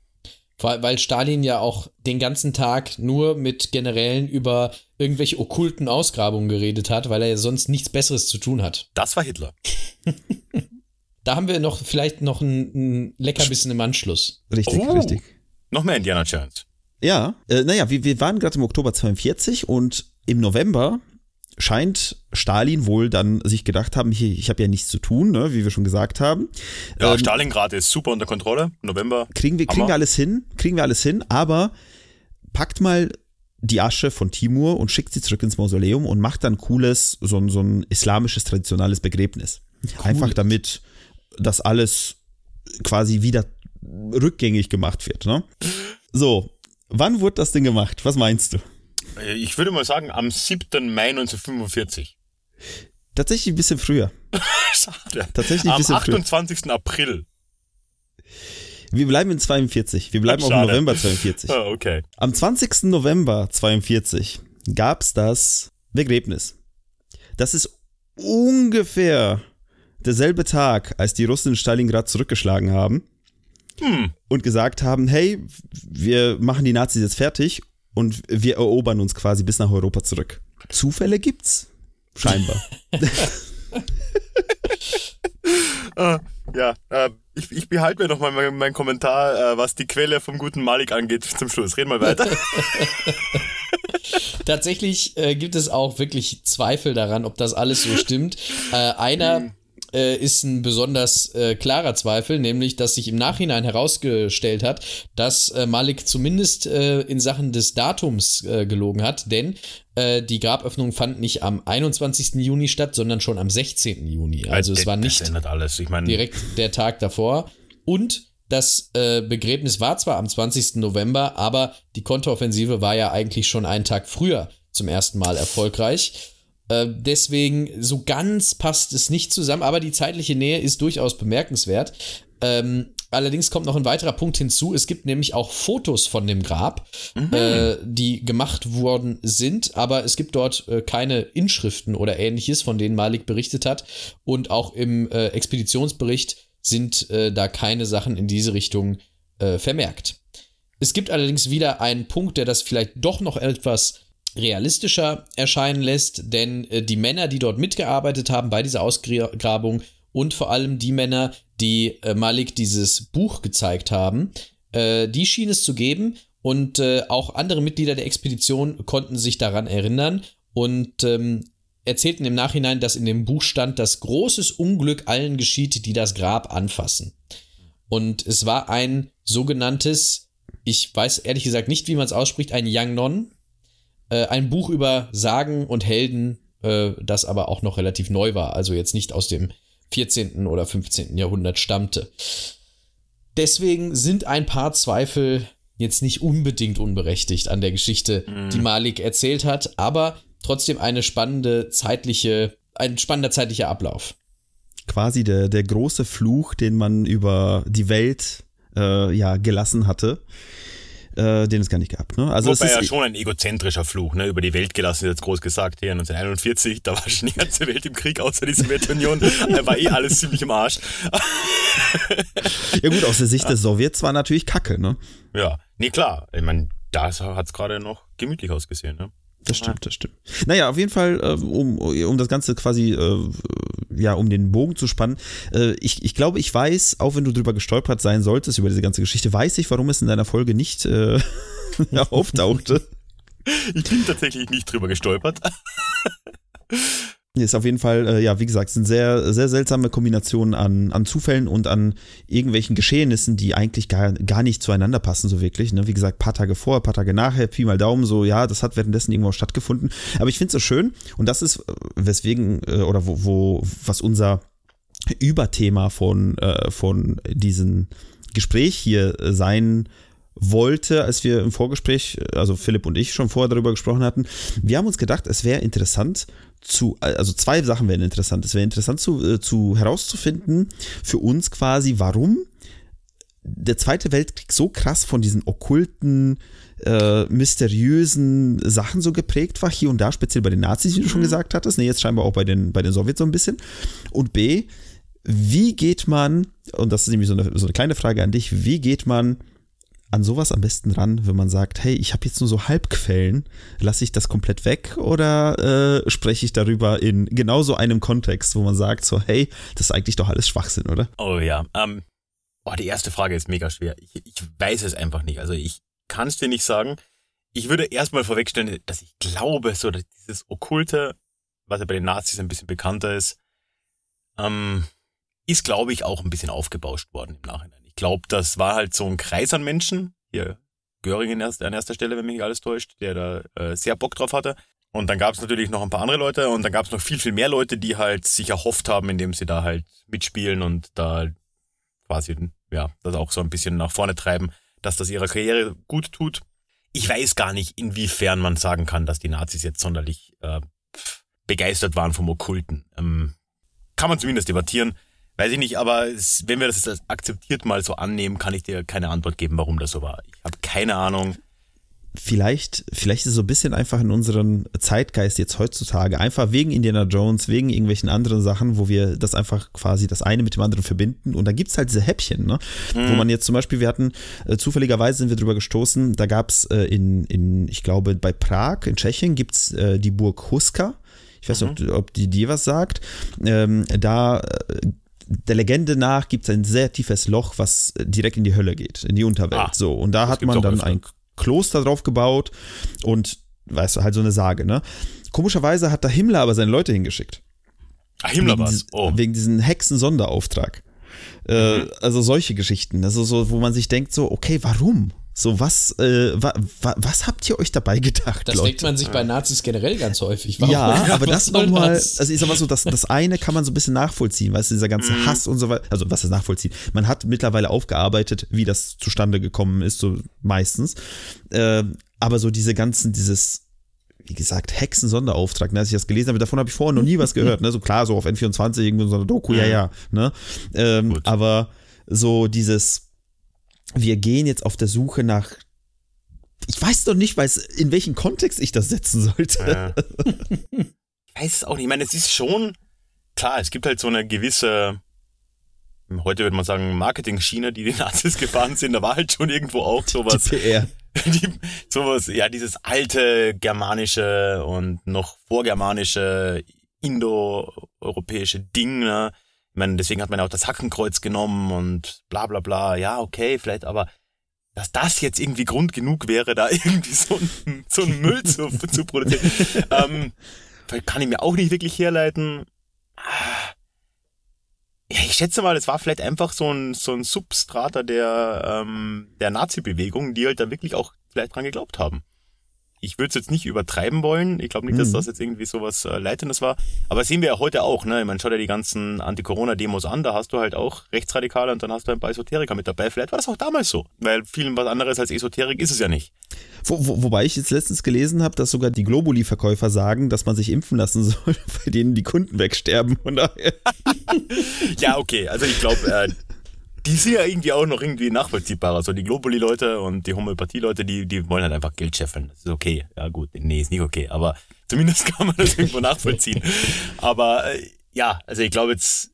B: Weil Stalin ja auch den ganzen Tag nur mit Generälen über irgendwelche okkulten Ausgrabungen geredet hat, weil er ja sonst nichts Besseres zu tun hat.
D: Das war Hitler. *laughs*
B: Da haben wir noch vielleicht noch ein, ein Leckerbissen im Anschluss.
A: Richtig,
D: Oh.
A: richtig.
D: Noch mehr Indiana Jones.
A: Ja, äh, naja, wir, wir waren gerade im Oktober 42 und im November scheint Stalin wohl dann sich gedacht haben, hier, ich habe ja nichts zu tun, ne, wie wir schon gesagt haben.
D: Ja,
A: Ähm,
D: Stalingrad ist super unter Kontrolle. November.
A: kriegen wir, kriegen wir alles hin, kriegen wir alles hin, aber packt mal die Asche von Timur und schickt sie zurück ins Mausoleum und macht dann cooles, so, ein- so ein islamisches, traditionelles Begräbnis. Einfach damit das alles quasi wieder rückgängig gemacht wird. Ne? So, wann wurde das Ding gemacht? Was meinst du?
D: Äh, Ich würde mal sagen, am 7. Mai 1945.
A: Tatsächlich ein bisschen früher. *laughs*
D: Schade.
A: Tatsächlich ein
D: Am
A: bisschen früher.
D: 28. April.
A: Wir bleiben in 42. Wir bleiben auch im. November 42. *laughs*
D: Ah, okay.
A: Am 20. November 42 gab es das Begräbnis. Das ist ungefähr derselbe Tag, als die Russen in Stalingrad zurückgeschlagen haben
D: Hm.
A: und gesagt haben, hey, wir machen die Nazis jetzt fertig und wir erobern uns quasi bis nach Europa zurück. Zufälle gibt's. Scheinbar. *laughs* *laughs*
D: Ah, ja, äh, ich, ich behalte mir noch mal meinen mein Kommentar, äh, was die Quelle vom guten Malik angeht, zum Schluss. Reden wir weiter. *laughs*
B: Tatsächlich äh, gibt es auch wirklich Zweifel daran, ob das alles so stimmt. Äh, einer äh, ist ein besonders äh, klarer Zweifel, nämlich, dass sich im Nachhinein herausgestellt hat, dass äh, Malik zumindest äh, in Sachen des Datums äh, gelogen hat, denn äh, die Graböffnung fand nicht am 21. Juni statt, sondern schon am 16. Juni. Also es war nicht direkt der Tag davor. Und das äh, Begräbnis war zwar am 20. November, aber die Konteroffensive war ja eigentlich schon einen Tag früher zum ersten Mal erfolgreich. Äh, deswegen, so ganz passt es nicht zusammen, aber die zeitliche Nähe ist durchaus bemerkenswert. Ähm, allerdings kommt noch ein weiterer Punkt hinzu. Es gibt nämlich auch Fotos von dem Grab, äh, die gemacht worden sind, aber es gibt dort äh, keine Inschriften oder ähnliches, von denen Malik berichtet hat. Und auch im äh, Expeditionsbericht sind äh, da keine Sachen in diese Richtung äh, vermerkt. Es gibt allerdings wieder einen Punkt, der das vielleicht doch noch etwas realistischer erscheinen lässt, denn äh, die Männer, die dort mitgearbeitet haben bei dieser Ausgrabung und vor allem die Männer, die äh, Malik dieses Buch gezeigt haben, äh, die schien es zu geben und äh, auch andere Mitglieder der Expedition konnten sich daran erinnern und ähm, erzählten im Nachhinein, dass in dem Buch stand, dass großes Unglück allen geschieht, die das Grab anfassen. Und es war ein sogenanntes, ich weiß ehrlich gesagt nicht, wie man es ausspricht, ein Yangnon, äh, ein Buch über Sagen und Helden, äh, das aber auch noch relativ neu war, also jetzt nicht aus dem 14. oder 15. Jahrhundert stammte. Deswegen sind ein paar Zweifel jetzt nicht unbedingt unberechtigt an der Geschichte, die Malik erzählt hat, aber trotzdem eine spannende zeitliche, ein spannender zeitlicher Ablauf.
A: quasi der, der große Fluch, den man über die Welt äh, ja, gelassen hatte, äh, den es gar nicht gab. Ne? Also es
D: Wobei
A: ist,
D: ja schon ein egozentrischer Fluch, ne? Über die Welt gelassen ist jetzt groß gesagt hier 1941, da war schon die ganze Welt im Krieg außer die Sowjetunion. Da war eh alles ziemlich im Arsch.
A: ja gut, aus der Sicht des Sowjets war natürlich Kacke, ne?
D: Ja, nee, klar. Ich meine, da hat es gerade noch gemütlich ausgesehen, ne?
A: Das stimmt, das stimmt. Naja, auf jeden Fall, äh, um, um das Ganze quasi, äh, ja, um den Bogen zu spannen. Äh, ich, ich glaube, ich weiß, auch wenn du drüber gestolpert sein solltest, über diese ganze Geschichte, weiß ich, warum es in deiner Folge nicht äh, *laughs* auftauchte.
D: Ich bin tatsächlich nicht drüber gestolpert.
A: Ist auf jeden Fall, äh, ja, wie gesagt, sind sehr, sehr seltsame Kombinationen an, an Zufällen und an irgendwelchen Geschehnissen, die eigentlich gar, gar nicht zueinander passen, so wirklich. Ne? Wie gesagt, paar Tage vor, paar Tage nachher, Pi mal Daumen, so, ja, das hat währenddessen irgendwo stattgefunden. Aber ich finde es so schön und das ist, äh, weswegen, äh, oder wo, wo, was unser Überthema von, äh, von diesem Gespräch hier sein wollte, als wir im Vorgespräch, also Philipp und ich schon vorher darüber gesprochen hatten, wir haben uns gedacht, es wäre interessant, zu, also zwei Sachen wären interessant. Es wäre interessant zu, äh, zu herauszufinden für uns quasi, warum der Zweite Weltkrieg so krass von diesen okkulten, äh, mysteriösen Sachen so geprägt war, hier und da, speziell bei den Nazis, wie du schon mhm. gesagt hattest, ne, jetzt scheinbar auch bei den, bei den Sowjets so ein bisschen. Und B, wie geht man, und das ist nämlich so eine, so eine kleine Frage an dich, wie geht man an sowas am besten ran, wenn man sagt, hey, ich habe jetzt nur so Halbquellen, lasse ich das komplett weg oder äh, spreche ich darüber in genau so einem Kontext, wo man sagt, so, hey, das ist eigentlich doch alles Schwachsinn, oder?
D: Oh ja, ähm, oh, die erste Frage ist mega schwer. Ich, ich weiß es einfach nicht. Also ich kann es dir nicht sagen. Ich würde erstmal vorwegstellen, dass ich glaube, so dass dieses Okkulte, was ja bei den Nazis ein bisschen bekannter ist, ähm, ist, glaube ich, auch ein bisschen aufgebauscht worden im Nachhinein glaube, das war halt so ein Kreis an Menschen. Hier Göring erst, an erster Stelle, wenn mich alles täuscht, der da äh, sehr Bock drauf hatte. Und dann gab es natürlich noch ein paar andere Leute und dann gab es noch viel, viel mehr Leute, die halt sich erhofft haben, indem sie da halt mitspielen und da quasi, ja, das auch so ein bisschen nach vorne treiben, dass das ihrer Karriere gut tut. Ich weiß gar nicht, inwiefern man sagen kann, dass die Nazis jetzt sonderlich äh, begeistert waren vom Okkulten. Ähm, kann man zumindest debattieren. Weiß ich nicht, aber es, wenn wir das akzeptiert mal so annehmen, kann ich dir keine Antwort geben, warum das so war. Ich habe keine Ahnung.
A: Vielleicht, vielleicht ist es so ein bisschen einfach in unserem Zeitgeist jetzt heutzutage, einfach wegen Indiana Jones, wegen irgendwelchen anderen Sachen, wo wir das einfach quasi das eine mit dem anderen verbinden. Und da gibt's halt diese Häppchen, ne? Mhm. Wo man jetzt zum Beispiel, wir hatten, äh, zufälligerweise sind wir drüber gestoßen, da gab's äh, in, in, ich glaube, bei Prag, in Tschechien, gibt's äh, die Burg Huska. Ich weiß nicht, mhm. ob, ob die dir was sagt. Ähm, da äh, der Legende nach gibt es ein sehr tiefes Loch, was direkt in die Hölle geht, in die Unterwelt. Ah, so, und da hat man dann ein Kloster drauf gebaut und, weißt du, halt so eine Sage, ne? Komischerweise hat da Himmler aber seine Leute hingeschickt.
D: Ah, Himmler war's.
A: Oh. Wegen diesen Hexen-Sonderauftrag. Äh, mhm. Also solche Geschichten. Also so, wo man sich denkt, so, okay, warum? So, was, äh, wa, wa, was habt ihr euch dabei gedacht?
B: Das Leute? denkt man sich bei Nazis generell ganz häufig.
A: Warum? Ja, *laughs* aber das nochmal, also ich sag mal so, das, das eine kann man so ein bisschen nachvollziehen, weißt du, dieser ganze mhm. Hass und so weiter, also was ist nachvollziehen? Man hat mittlerweile aufgearbeitet, wie das zustande gekommen ist, so meistens. Äh, aber so diese ganzen, dieses, wie gesagt, Hexen-Sonderauftrag, ne, als ich das gelesen habe, davon habe ich vorher noch nie was *laughs* gehört, ne, so klar, so auf N24 irgendwie so eine Doku, ja, ja, ne, ähm, aber so dieses, wir gehen jetzt auf der Suche nach. Ich weiß doch nicht, weiß, in welchen Kontext ich das setzen sollte. Ja.
D: ich weiß es auch nicht. Ich meine, es ist schon klar, es gibt halt so eine gewisse, heute würde man sagen, Marketing-Schiene, die die Nazis *laughs* gefahren sind. Da war halt schon irgendwo auch sowas.
A: Die PR. *laughs*
D: Die, sowas, ja, dieses alte germanische und noch vorgermanische indoeuropäische Ding, ne? Ich meine, deswegen hat man auch das Hackenkreuz genommen und bla bla bla. Ja, okay, vielleicht, aber dass das jetzt irgendwie Grund genug wäre, da *laughs* irgendwie so ein, so Müll zu, zu produzieren, *laughs* ähm, kann ich mir auch nicht wirklich herleiten. Ja, ich schätze mal, es war vielleicht einfach so ein, so ein Substrater der, ähm, der Nazi-Bewegung, die halt da wirklich auch vielleicht dran geglaubt haben ich würde es jetzt nicht übertreiben wollen. Ich glaube nicht, dass mhm. das jetzt irgendwie sowas äh, Leitendes war. Aber sehen wir ja heute auch, ne? Ich meine, schau dir die ganzen Anti-Corona-Demos an, da hast du halt auch Rechtsradikale und dann hast du ein paar Esoteriker mit dabei. Vielleicht war das auch damals so, weil vielen was anderes als Esoterik ist es ja nicht.
A: Wo, wo, wobei ich jetzt letztens gelesen habe, dass sogar die Globuli-Verkäufer sagen, dass man sich impfen lassen *laughs* soll, bei denen die Kunden wegsterben. Von daher. *laughs*
D: ja, okay. Also ich glaube, äh, die sind ja irgendwie auch noch irgendwie nachvollziehbarer. So die Globuli-Leute und die Homöopathie-Leute, die, die wollen halt einfach Geld scheffeln. Das ist okay. Ja, gut. Nee, ist nicht okay. Aber *laughs* zumindest kann man das irgendwo nachvollziehen. Aber äh, ja, also ich glaube jetzt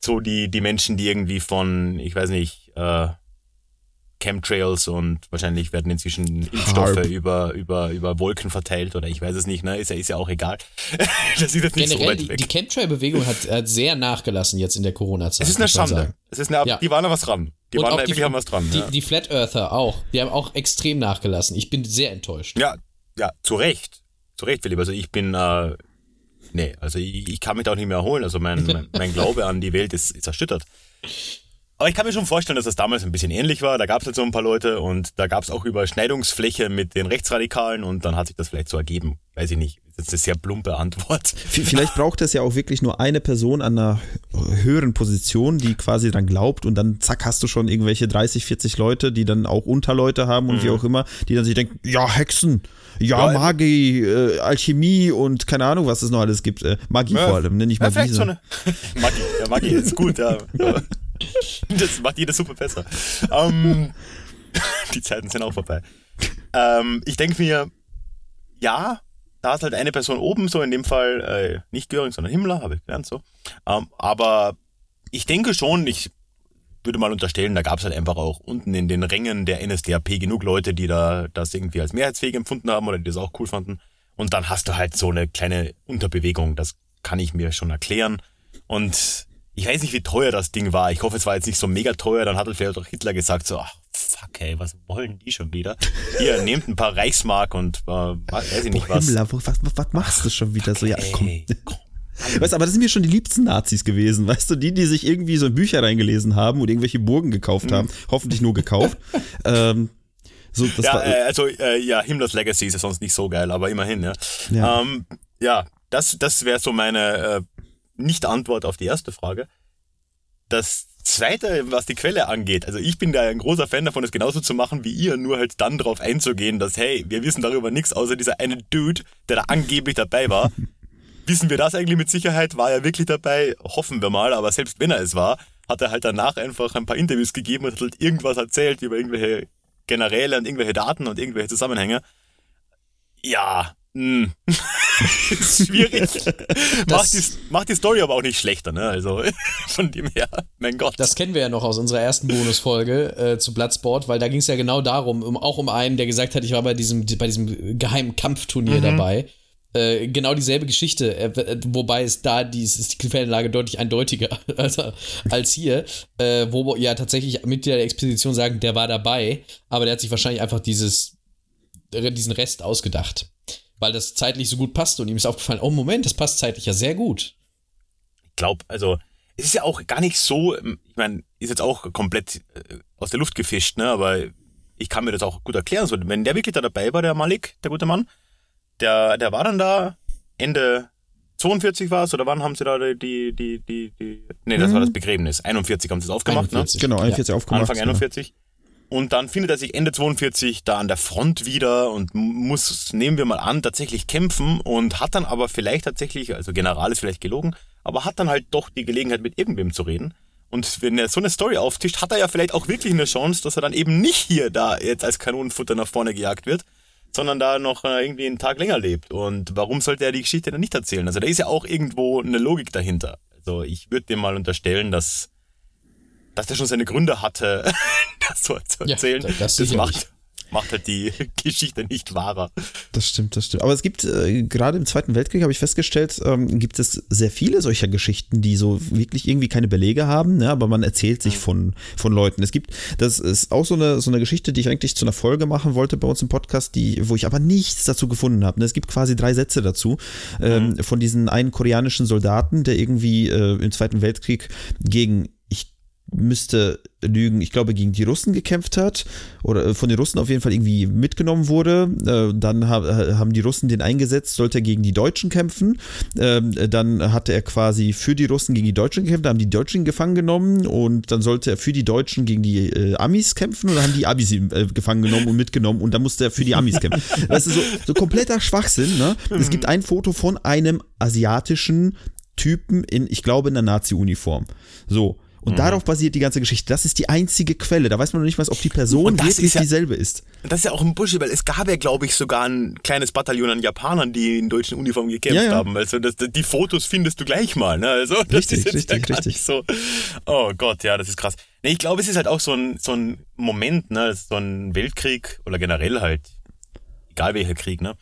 D: so die, die Menschen, die irgendwie von, ich weiß nicht, äh, Chemtrails und wahrscheinlich werden inzwischen Impfstoffe über, über, über Wolken verteilt oder ich weiß es nicht, ne? Ist ja, ist ja auch egal. *laughs*
B: das ist jetzt nicht Generell, so weit weg. Die, die Chemtrail-Bewegung hat, hat, sehr nachgelassen jetzt in der Corona-Zeit.
D: Es ist eine Schande. Es ist eine, ja. Die waren da was dran. Die
B: und
D: waren
B: da wirklich haben was dran. Die, ja. die Flat Earther auch. Die haben auch extrem nachgelassen. Ich bin sehr enttäuscht.
D: Ja, ja, zu Recht. Zu Recht, Philipp. Also ich bin, äh, nee, also ich, ich, kann mich da auch nicht mehr erholen. Also mein, mein, mein Glaube an die Welt ist, ist erschüttert. Aber ich kann mir schon vorstellen, dass das damals ein bisschen ähnlich war. Da gab es halt so ein paar Leute und da gab es auch Überschneidungsfläche mit den Rechtsradikalen und dann hat sich das vielleicht so ergeben. Weiß ich nicht. Das ist eine sehr plumpe Antwort.
A: Vielleicht braucht es ja auch wirklich nur eine Person an einer höheren Position, die quasi dran glaubt und dann zack hast du schon irgendwelche 30, 40 Leute, die dann auch Unterleute haben und mhm. wie auch immer, die dann sich denken, ja, Hexen, ja, ja Magie, äh, Alchemie und keine Ahnung, was es noch alles gibt. Äh, Magie ja, vor allem, ne? Nicht Magie. So eine *laughs*
D: Magie, ja, Magie ist gut, ja. *laughs* *laughs* Das macht jede Suppe besser. Ähm, *laughs* die Zeiten sind auch vorbei. Ähm, ich denke mir, ja, da ist halt eine Person oben, so in dem Fall äh, nicht Göring, sondern Himmler, habe ich gelernt so. Ähm, aber ich denke schon, ich würde mal unterstellen, da gab es halt einfach auch unten in den Rängen der NSDAP genug Leute, die da das irgendwie als mehrheitsfähig empfunden haben oder die das auch cool fanden. Und dann hast du halt so eine kleine Unterbewegung, das kann ich mir schon erklären. Und ich weiß nicht, wie teuer das Ding war. Ich hoffe, es war jetzt nicht so mega teuer. Dann hat vielleicht auch Hitler gesagt, so, ach, fuck, ey, was wollen die schon wieder? Hier, *laughs* nehmt ein paar Reichsmark und äh, weiß ich nicht oh, was.
A: Himmler, was, was, was machst du schon wieder fuck, so? Ja, komm. Ey, komm. *laughs* Weißt aber das sind mir schon die liebsten Nazis gewesen, weißt du, die, die sich irgendwie so Bücher reingelesen haben und irgendwelche Burgen gekauft haben, hoffentlich nur gekauft. *laughs* ähm,
D: so, ja, war, äh, also äh, ja, Himmlers Legacy ist ja sonst nicht so geil, aber immerhin, ja. Ja, ähm, ja das, das wäre so meine äh, nicht-Antwort auf die erste Frage. Das zweite, was die Quelle angeht, also ich bin da ein großer Fan davon, es genauso zu machen wie ihr, nur halt dann drauf einzugehen, dass, hey, wir wissen darüber nichts, außer dieser eine Dude, der da angeblich dabei war. *laughs* wissen wir das eigentlich mit Sicherheit? War er wirklich dabei? Hoffen wir mal, aber selbst wenn er es war, hat er halt danach einfach ein paar Interviews gegeben und hat halt irgendwas erzählt über irgendwelche Generäle und irgendwelche Daten und irgendwelche Zusammenhänge. Ja, hm. *laughs* ist schwierig. macht, die, macht die Story aber auch nicht schlechter, ne? Also *laughs* von dem her, mein Gott.
B: Das kennen wir ja noch aus unserer ersten Bonusfolge äh, zu Bloodsport, weil da ging es ja genau darum, um, auch um einen, der gesagt hat, ich war bei diesem, bei diesem geheimen Kampfturnier mhm. dabei. Äh, genau dieselbe Geschichte, äh, wobei es da die, ist die Quellenlage deutlich eindeutiger *laughs* als, als hier, äh, wo ja tatsächlich Mitglieder der Expedition sagen, der war dabei, aber der hat sich wahrscheinlich einfach dieses, diesen Rest ausgedacht weil das zeitlich so gut passt und ihm ist aufgefallen, oh Moment, das passt zeitlich ja sehr gut.
D: Ich glaube, also es ist ja auch gar nicht so, ähm, ich meine, ist jetzt auch komplett äh, aus der Luft gefischt, ne, aber ich kann mir das auch gut erklären. So, wenn der wirklich da dabei war, der Malik, der gute Mann, der, der war dann da Ende 42 war es, oder wann haben sie da die, die, die, die, nee, das mhm. war das Begräbnis. 41 haben sie es aufgemacht,
A: 41, ne? Genau, 41 ja. aufgemacht.
D: Anfang 41. Genau. Und dann findet er sich Ende 42 da an der Front wieder und muss, nehmen wir mal an, tatsächlich kämpfen und hat dann aber vielleicht tatsächlich, also General ist vielleicht gelogen, aber hat dann halt doch die Gelegenheit mit irgendwem zu reden. Und wenn er so eine Story auftischt, hat er ja vielleicht auch wirklich eine Chance, dass er dann eben nicht hier da jetzt als Kanonenfutter nach vorne gejagt wird, sondern da noch äh, irgendwie einen Tag länger lebt. Und warum sollte er die Geschichte dann nicht erzählen? Also da ist ja auch irgendwo eine Logik dahinter. Also ich würde dem mal unterstellen, dass dass der schon seine Gründe hatte, *laughs* das so zu erzählen. Ja, das, das macht, macht halt die *laughs* Geschichte nicht wahrer.
A: Das stimmt, das stimmt. Aber es gibt, äh, gerade im Zweiten Weltkrieg, habe ich festgestellt, ähm, gibt es sehr viele solcher Geschichten, die so wirklich irgendwie keine Belege haben, ne, aber man erzählt sich mhm. von, von Leuten. Es gibt, das ist auch so eine, so eine Geschichte, die ich eigentlich zu einer Folge machen wollte bei uns im Podcast, die, wo ich aber nichts dazu gefunden habe. Ne. Es gibt quasi drei Sätze dazu ähm, mhm. von diesen einen koreanischen Soldaten, der irgendwie äh, im Zweiten Weltkrieg gegen müsste lügen, ich glaube, gegen die Russen gekämpft hat oder äh, von den Russen auf jeden Fall irgendwie mitgenommen wurde. Äh, dann äh, haben die Russen den eingesetzt, sollte er gegen die Deutschen kämpfen. Ähm, dann hatte er quasi für die Russen gegen die Deutschen gekämpft, haben die Deutschen gefangen genommen und dann sollte er für die Deutschen gegen die Amis kämpfen und dann haben die Amis ihn gefangen genommen und mitgenommen und dann musste er für die Amis kämpfen. *laughs* Das ist so, so kompletter Schwachsinn. Ne? Es gibt ein Foto von einem asiatischen Typen in, ich glaube, in der Nazi-Uniform. So. Und darauf basiert die ganze Geschichte. Das ist die einzige Quelle. Da weiß man noch nicht mal, ob die Person wirklich
D: ist ja-
A: dieselbe ist.
D: Das ist ja auch ein Bullshit, weil es gab ja, glaube ich, sogar ein kleines Bataillon an Japanern, die in deutschen Uniformen gekämpft
A: Ja, ja.
D: haben. Also das, die Fotos findest du gleich mal. Ne? Also das
A: Richtig, richtig, richtig.
D: so. Oh Gott, ja, das ist krass. Nee, ich glaube, es ist halt auch so ein, so ein Moment, ne? so ein Weltkrieg oder generell halt, egal welcher Krieg, ne?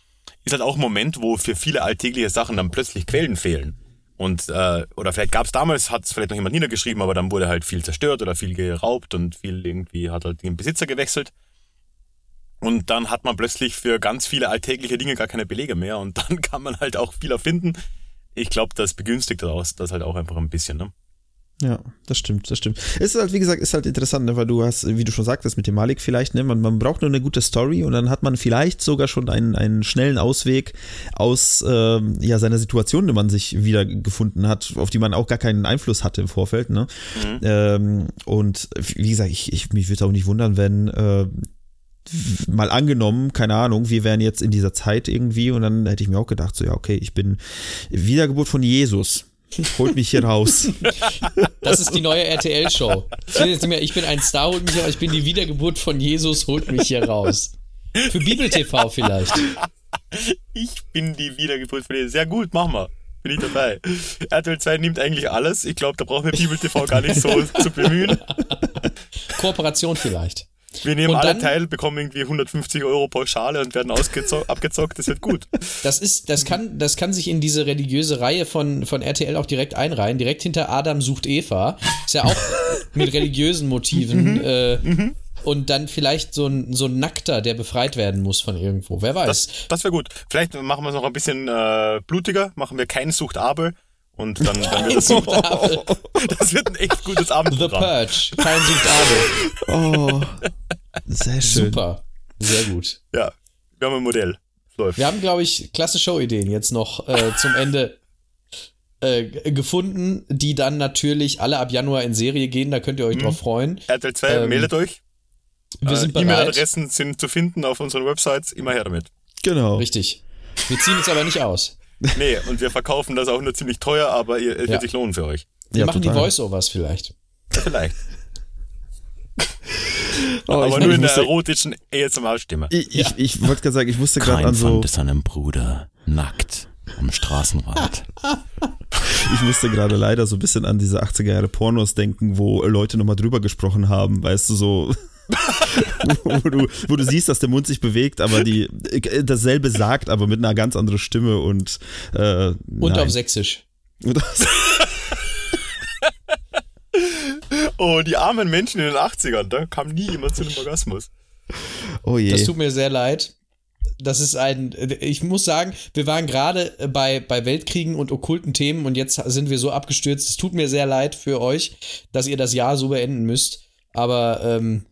D: ist halt auch ein Moment, wo für viele alltägliche Sachen dann plötzlich Quellen fehlen. Und, äh, oder vielleicht gab es damals, hat es vielleicht noch jemand niedergeschrieben, aber dann wurde halt viel zerstört oder viel geraubt und viel irgendwie hat halt den Besitzer gewechselt. Und dann hat man plötzlich für ganz viele alltägliche Dinge gar keine Belege mehr und dann *laughs* kann man halt auch viel erfinden. Ich glaube, das begünstigt das, das halt auch einfach ein bisschen. Ne?
A: Ja, das stimmt, das stimmt. Es ist halt, wie gesagt, ist halt interessant, ne, weil du hast, wie du schon sagtest, mit dem Malik vielleicht, ne, man, man braucht nur eine gute Story und dann hat man vielleicht sogar schon einen, einen schnellen Ausweg aus ähm, ja, seiner Situation, in der man sich wiedergefunden hat, auf die man auch gar keinen Einfluss hatte im Vorfeld. Ne? Ähm, und wie gesagt, ich, ich mich würde auch nicht wundern, wenn äh, mal angenommen, keine Ahnung, wir wären jetzt in dieser Zeit irgendwie und dann hätte ich mir auch gedacht, so ja, okay, ich bin Wiedergeburt von Jesus. Holt mich hier raus.
B: Das ist die neue RTL-Show. Ich bin ein Star, holt mich raus. Ich bin die Wiedergeburt von Jesus, holt mich hier raus. Für Bibel TV vielleicht.
D: Ich bin die Wiedergeburt von dir. Sehr gut, machen wir. Bin ich dabei. RTL 2 nimmt eigentlich alles. Ich glaube, da brauchen wir Bibel TV gar nicht so zu bemühen.
B: Kooperation vielleicht.
D: Wir nehmen
B: Und
D: alle
B: dann-
D: teil, bekommen irgendwie 150 Euro Pauschale und werden *laughs* abgezockt. Das wird gut.
B: Das ist, das kann, das kann sich in diese religiöse Reihe von, von RTL auch direkt einreihen. Direkt hinter Adam sucht Eva. Ist ja auch *laughs* mit religiösen Motiven. Äh, und dann vielleicht so ein, so ein Nackter, der befreit werden muss von irgendwo. Wer weiß.
D: Das, das wäre gut. Vielleicht machen wir es noch ein bisschen äh, blutiger. Machen wir kein Sucht Abel. Und dann, dann wird das,
B: Sucht Abel.
D: das wird ein echt gutes
B: The
D: Abendprogramm.
B: Purge. Kein Sucht Abel.
A: Oh, sehr schön.
B: Super. Sehr gut.
D: Ja, wir haben ein Modell. Läuft.
B: Wir haben, glaube ich, klasse Showideen jetzt noch äh, zum Ende äh, gefunden, die dann natürlich alle ab Januar in Serie gehen. Da könnt ihr euch drauf freuen.
D: RTL 2,
B: Ähm,
D: meldet euch.
B: Wir
D: Äh,
B: sind bereit.
D: E-Mail-Adressen sind zu finden auf unseren Websites. Immer her damit.
A: Genau.
B: Richtig. Wir ziehen uns aber nicht aus. *laughs*
D: Nee, und wir verkaufen das auch nur ziemlich teuer, aber ihr, es
B: Ja.
D: wird sich lohnen für euch.
B: Wir
A: Ja,
B: machen
A: total.
B: die Voice-Overs vielleicht.
D: Vielleicht. *laughs*
A: Oh,
D: aber
A: ich,
D: nur
A: ich,
D: in der erotischen ASMR-Stimme.
A: ich, ich, ich wollte gerade sagen, ich musste gerade an so,
E: seinen Bruder nackt am Straßenrand. *laughs*
A: ich musste gerade leider so ein bisschen an diese 80er Jahre Pornos denken, wo Leute nochmal drüber gesprochen haben, weißt du, so, *laughs* wo du, wo du siehst, dass der Mund sich bewegt, aber die dasselbe sagt, aber mit einer ganz anderen Stimme und äh,
B: Und
A: nein.
B: auf Sächsisch.
A: Und *laughs*
D: Oh, die armen Menschen in den 80ern, da kam nie jemand zu einem Orgasmus.
A: Oh je.
B: Das tut mir sehr leid. Das ist ein, ich muss sagen, wir waren gerade bei, bei Weltkriegen und okkulten Themen und jetzt sind wir so abgestürzt. Es tut mir sehr leid für euch, dass ihr das Jahr so beenden müsst. Aber ähm,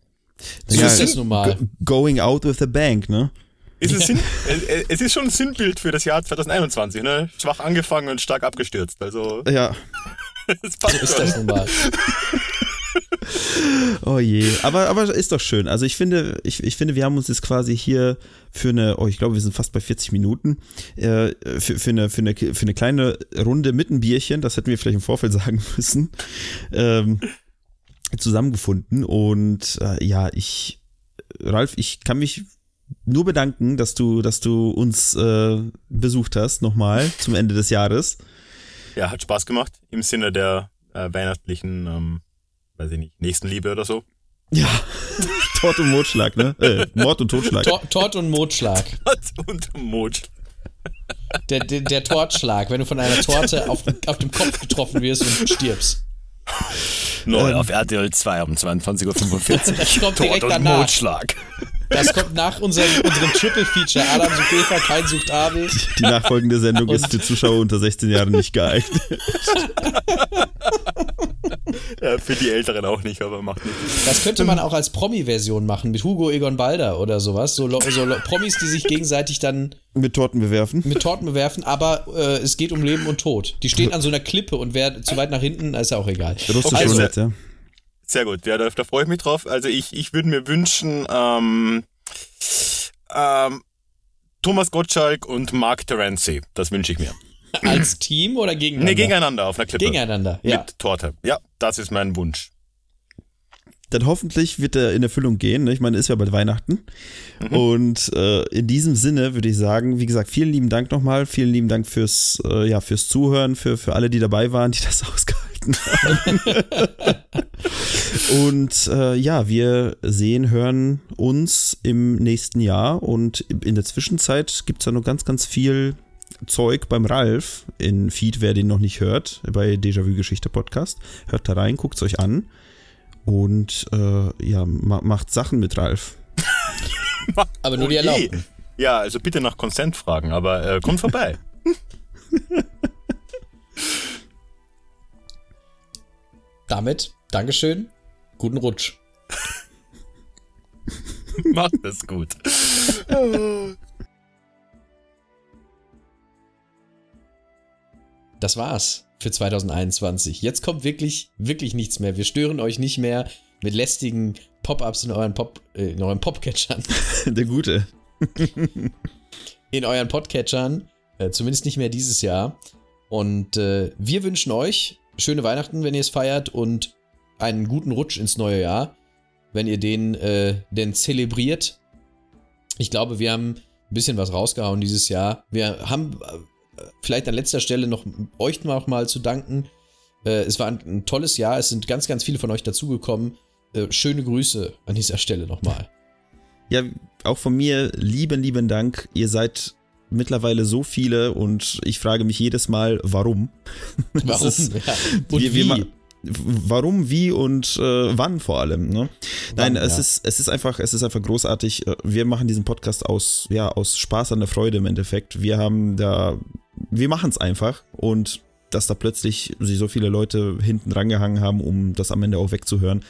B: so
A: Ja,
B: ist das nun mal.
A: go- Going out with a bank, ne?
D: Ist es, Sinn, es- es ist schon ein Sinnbild für das Jahr 2021, ne? Schwach angefangen und stark abgestürzt. Also,
A: Ja. *laughs*
D: es passt
B: Ist
D: schon.
B: das nun mal. *laughs*
A: Oh je, aber, aber ist doch schön. Also ich finde, ich, ich finde, wir haben uns jetzt quasi hier für eine, oh, ich glaube, wir sind fast bei 40 Minuten, äh, für, für, eine, für, eine, für eine kleine Runde mit einem Bierchen, das hätten wir vielleicht im Vorfeld *laughs* sagen müssen, ähm, zusammengefunden. Und äh, ja, ich, Ralf, ich kann mich nur bedanken, dass du, dass du uns äh, besucht hast, nochmal *laughs* zum Ende des Jahres.
D: Ja, hat Spaß gemacht. Im Sinne der äh, weihnachtlichen, ähm, weiß ich nicht, Nächstenliebe oder so.
A: Ja, *laughs* Tod und Mordschlag, ne? Äh, Mord und Totschlag.
B: Tor, Tort und Motschlag. *laughs*
D: und Mond.
B: Der, der, der Tortschlag, wenn du von einer Torte auf, auf dem Kopf getroffen wirst und stirbst.
E: Neu auf RTL 2 um 22.45 Uhr.
B: Kommt direkt
E: Tod und
B: danach.
E: Mordschlag.
B: Das kommt nach unserem, unserem Triple Feature. Adam sucht Eva, kein sucht Abel.
A: Die nachfolgende Sendung ist
B: Und-
A: für Zuschauer unter 16 Jahren nicht geeignet.
D: Ja, für die Älteren auch nicht, aber macht nichts.
B: Das könnte man auch als Promi-Version machen mit Hugo Egon Balder oder sowas. So, so Promis, die sich gegenseitig dann
A: Mit Torten bewerfen.
B: mit Torten bewerfen, aber äh, es geht um Leben und Tod. Die stehen an so einer Klippe und wer zu weit nach hinten, ist ja auch egal.
A: Russisch
D: Also-
A: Roulette, ja.
D: Sehr gut, ja, da, da freue ich mich drauf. Also ich, ich würde mir wünschen, ähm, ähm, Thomas Gottschalk und Mark Terenzi. Das wünsche ich mir.
B: Als Team oder gegeneinander?
D: Nee, gegeneinander auf einer Klippe.
B: Gegeneinander, ja.
D: Mit Torte. Ja, das ist mein Wunsch.
A: Dann hoffentlich wird er in Erfüllung gehen. Ne? Ich meine, ist ja bald Weihnachten. Und äh, in diesem Sinne würde ich sagen, wie gesagt, vielen lieben Dank nochmal. Vielen lieben Dank fürs, äh, ja, fürs Zuhören, für, für alle, die dabei waren, die *laughs* das ausgehalten haben. *laughs* und äh, ja, wir sehen, hören uns im nächsten Jahr. Und in der Zwischenzeit gibt es ja noch ganz, ganz viel Zeug beim Ralf in Feed, wer den noch nicht hört, bei Déjà-vu Geschichte Podcast. Hört da rein, guckt es euch an und äh, ja, ma macht Sachen mit Ralf. *laughs*
B: Aber nur die
D: Oh
B: erlaubten.
D: Ja, also bitte nach Consent fragen, aber äh, kommt vorbei. *laughs*
B: Damit, Dankeschön, guten Rutsch. *laughs*
D: Macht es gut.
B: Das war's für 2021. Jetzt kommt wirklich, wirklich nichts mehr. Wir stören euch nicht mehr mit lästigen Pop-ups in euren Pop, äh, in euren Popcatchern, *laughs*
A: Der Gute.
B: in euren Podcatchern. Äh, zumindest nicht mehr dieses Jahr. Und äh, wir wünschen euch schöne Weihnachten, wenn ihr es feiert und einen guten Rutsch ins neue Jahr, wenn ihr den äh, denn zelebriert. Ich glaube, wir haben ein bisschen was rausgehauen dieses Jahr. Wir haben vielleicht an letzter Stelle noch euch noch mal zu danken. Äh, es war ein, ein tolles Jahr. Es sind ganz, ganz viele von euch dazugekommen. Äh, schöne Grüße an dieser Stelle nochmal.
A: Ja, auch von mir lieben, lieben Dank. Ihr seid mittlerweile so viele und ich frage mich jedes Mal, warum. *laughs*
B: Warum?
A: ist-
B: ja. Und
A: wir,
B: wie?
A: wir warum, wie und äh, wann vor allem. Ne? Nein,
B: Wann,
A: es,
B: ja.
A: ist, es ist einfach, es ist einfach großartig. Äh, Wir machen diesen Podcast aus, ja, aus Spaß an der Freude im Endeffekt. Wir haben da, wir machen es einfach und dass da plötzlich sich so viele Leute hinten rangehangen haben, um das am Ende auch wegzuhören.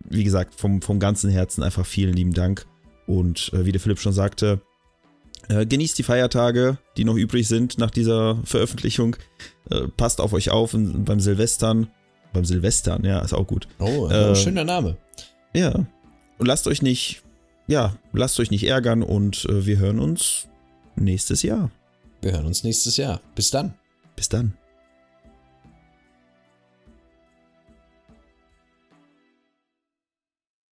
A: Wie gesagt, vom, vom ganzen Herzen einfach vielen lieben Dank. Und äh, wie der Philipp schon sagte, äh, genießt die Feiertage, die noch übrig sind nach dieser Veröffentlichung. Äh, passt auf euch auf und beim Silvestern. Beim Silvestern, ja, ist auch gut.
B: Oh,
A: Äh,
B: schöner Name.
A: Ja. Und lasst euch nicht, ja, lasst euch nicht ärgern und äh, wir hören uns nächstes Jahr.
B: Wir hören uns nächstes Jahr. Bis dann.
A: Bis dann.